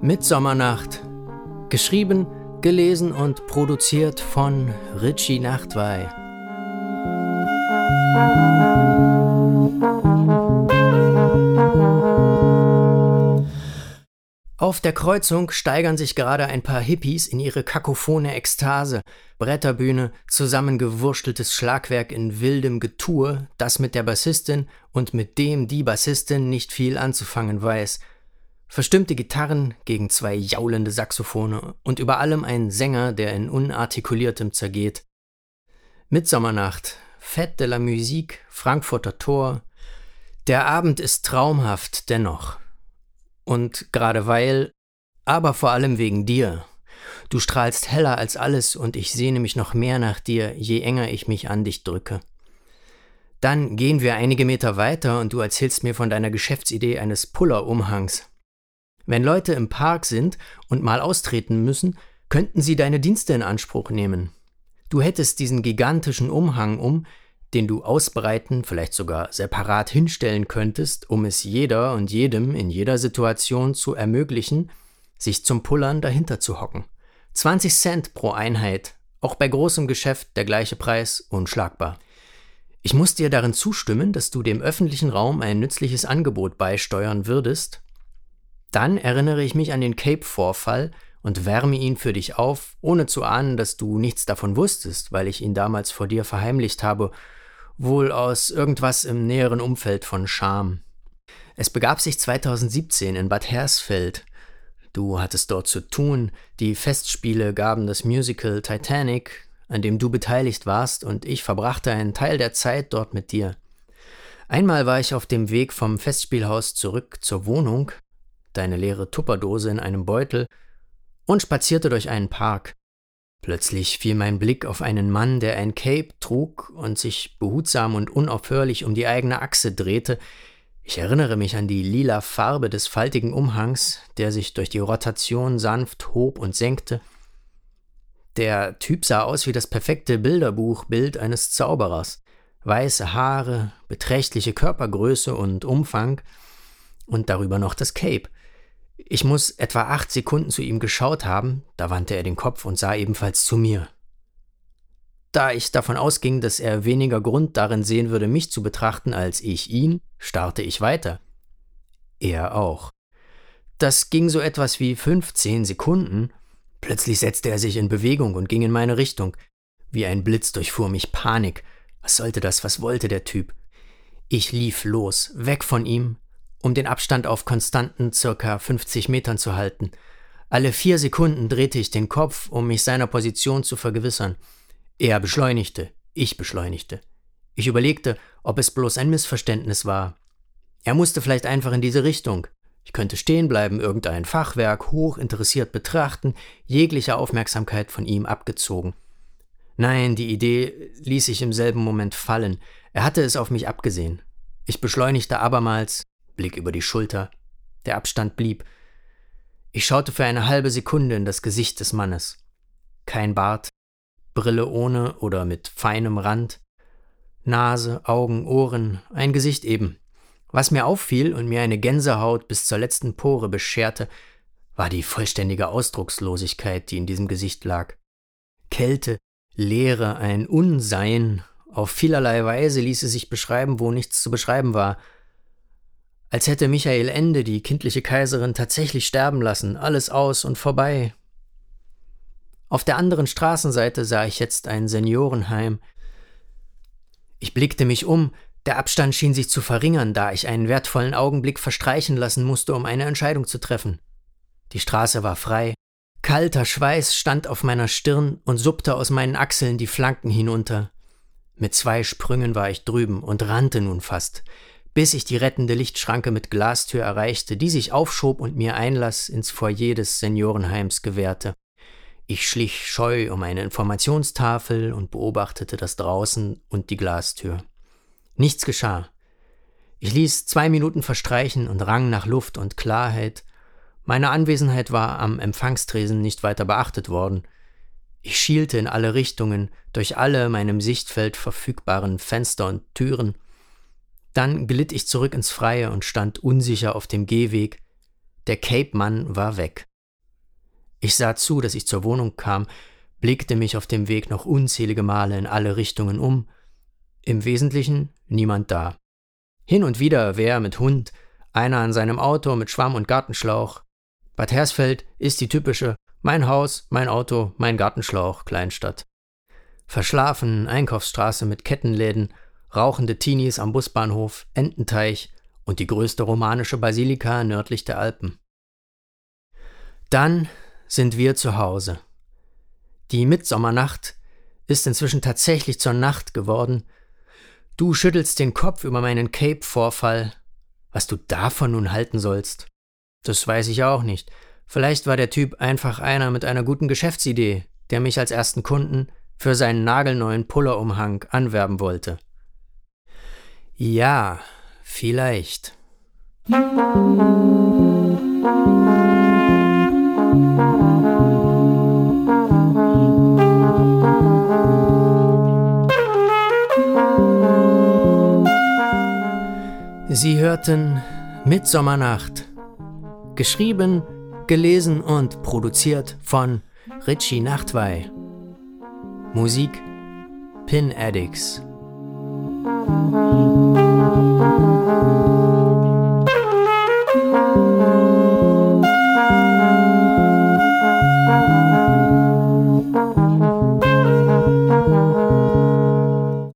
Mitsommernacht. Geschrieben, gelesen und produziert von Richie Nachtwey. Auf der Kreuzung steigern sich gerade ein paar Hippies in ihre kakophone Ekstase. Bretterbühne, zusammengewursteltes Schlagwerk in wildem Getue, das mit der Bassistin und mit dem die Bassistin nicht viel anzufangen weiß. Verstimmte Gitarren gegen zwei jaulende Saxophone und über allem ein Sänger, der in unartikuliertem zergeht. Mitsommernacht, Fête de la Musique, Frankfurter Tor. Der Abend ist traumhaft dennoch. Und gerade weil, aber vor allem wegen dir. Du strahlst heller als alles und ich sehne mich noch mehr nach dir, je enger ich mich an dich drücke. Dann gehen wir einige Meter weiter und du erzählst mir von deiner Geschäftsidee eines Puller-Umhangs. Wenn Leute im Park sind und mal austreten müssen, könnten sie deine Dienste in Anspruch nehmen. Du hättest diesen gigantischen Umhang um, den du ausbreiten, vielleicht sogar separat hinstellen könntest, um es jeder und jedem in jeder Situation zu ermöglichen, sich zum Pullern dahinter zu hocken. 20 Cent pro Einheit, auch bei großem Geschäft der gleiche Preis, unschlagbar. Ich muss dir darin zustimmen, dass du dem öffentlichen Raum ein nützliches Angebot beisteuern würdest. Dann erinnere ich mich an den Cape-Vorfall und wärme ihn für dich auf, ohne zu ahnen, dass du nichts davon wusstest, weil ich ihn damals vor dir verheimlicht habe wohl aus irgendwas im näheren Umfeld von Scham. Es begab sich 2017 in Bad Hersfeld. Du hattest dort zu tun, die Festspiele gaben das Musical Titanic, an dem du beteiligt warst, und ich verbrachte einen Teil der Zeit dort mit dir. Einmal war ich auf dem Weg vom Festspielhaus zurück zur Wohnung, deine leere Tupperdose in einem Beutel, und spazierte durch einen Park. Plötzlich fiel mein Blick auf einen Mann, der ein Cape trug und sich behutsam und unaufhörlich um die eigene Achse drehte. Ich erinnere mich an die lila Farbe des faltigen Umhangs, der sich durch die Rotation sanft hob und senkte. Der Typ sah aus wie das perfekte Bilderbuchbild eines Zauberers. Weiße Haare, beträchtliche Körpergröße und Umfang und darüber noch das Cape. Ich muss etwa acht Sekunden zu ihm geschaut haben, da wandte er den Kopf und sah ebenfalls zu mir. Da ich davon ausging, dass er weniger Grund darin sehen würde, mich zu betrachten als ich ihn, starrte ich weiter. Er auch. Das ging so etwas wie fünfzehn Sekunden. Plötzlich setzte er sich in Bewegung und ging in meine Richtung. Wie ein Blitz durchfuhr mich Panik. Was sollte das, was wollte der Typ? Ich lief los, weg von ihm, um den Abstand auf konstanten circa 50 Metern zu halten. Alle vier Sekunden drehte ich den Kopf, um mich seiner Position zu vergewissern. Er beschleunigte, ich beschleunigte. Ich überlegte, ob es bloß ein Missverständnis war. Er musste vielleicht einfach in diese Richtung. Ich könnte stehen bleiben, irgendein Fachwerk hoch interessiert betrachten, jegliche Aufmerksamkeit von ihm abgezogen. Nein, die Idee ließ ich im selben Moment fallen. Er hatte es auf mich abgesehen. Ich beschleunigte abermals, Blick über die Schulter. Der Abstand blieb. Ich schaute für eine halbe Sekunde in das Gesicht des Mannes. Kein Bart, Brille ohne oder mit feinem Rand, Nase, Augen, Ohren, ein Gesicht eben. Was mir auffiel und mir eine Gänsehaut bis zur letzten Pore bescherte, war die vollständige Ausdruckslosigkeit, die in diesem Gesicht lag. Kälte, Leere, ein Unsein, auf vielerlei Weise ließ es sich beschreiben, wo nichts zu beschreiben war, als hätte Michael Ende die kindliche Kaiserin tatsächlich sterben lassen, alles aus und vorbei. Auf der anderen Straßenseite sah ich jetzt ein Seniorenheim. Ich blickte mich um, der Abstand schien sich zu verringern, da ich einen wertvollen Augenblick verstreichen lassen musste, um eine Entscheidung zu treffen. Die Straße war frei. Kalter Schweiß stand auf meiner Stirn und suppte aus meinen Achseln die Flanken hinunter. Mit zwei Sprüngen war ich drüben und rannte nun fast bis ich die rettende Lichtschranke mit Glastür erreichte, die sich aufschob und mir Einlass ins Foyer des Seniorenheims gewährte. Ich schlich scheu um eine Informationstafel und beobachtete das Draußen und die Glastür. Nichts geschah. Ich ließ zwei Minuten verstreichen und rang nach Luft und Klarheit. Meine Anwesenheit war am Empfangstresen nicht weiter beachtet worden. Ich schielte in alle Richtungen, durch alle meinem Sichtfeld verfügbaren Fenster und Türen, Dann glitt ich zurück ins Freie und stand unsicher auf dem Gehweg. Der Cape-Mann war weg. Ich sah zu, dass ich zur Wohnung kam, blickte mich auf dem Weg noch unzählige Male in alle Richtungen um. Im Wesentlichen niemand da. Hin und wieder wer mit Hund, einer an seinem Auto mit Schwamm und Gartenschlauch. Bad Hersfeld ist die typische Mein Haus, mein Auto, mein Gartenschlauch Kleinstadt. Verschlafen, Einkaufsstraße mit Kettenläden, rauchende Teenies am Busbahnhof, Ententeich und die größte romanische Basilika nördlich der Alpen. Dann sind wir zu Hause. Die Mitsommernacht ist inzwischen tatsächlich zur Nacht geworden. Du schüttelst den Kopf über meinen Cape-Vorfall. Was du davon nun halten sollst, das weiß ich auch nicht. Vielleicht war der Typ einfach einer mit einer guten Geschäftsidee, der mich als ersten Kunden für seinen nagelneuen Pullerumhang anwerben wollte. Ja, vielleicht. Sie hörten Mitsommernacht. Geschrieben, gelesen und produziert von Richie Nachtwey. Musik Pin Addicts.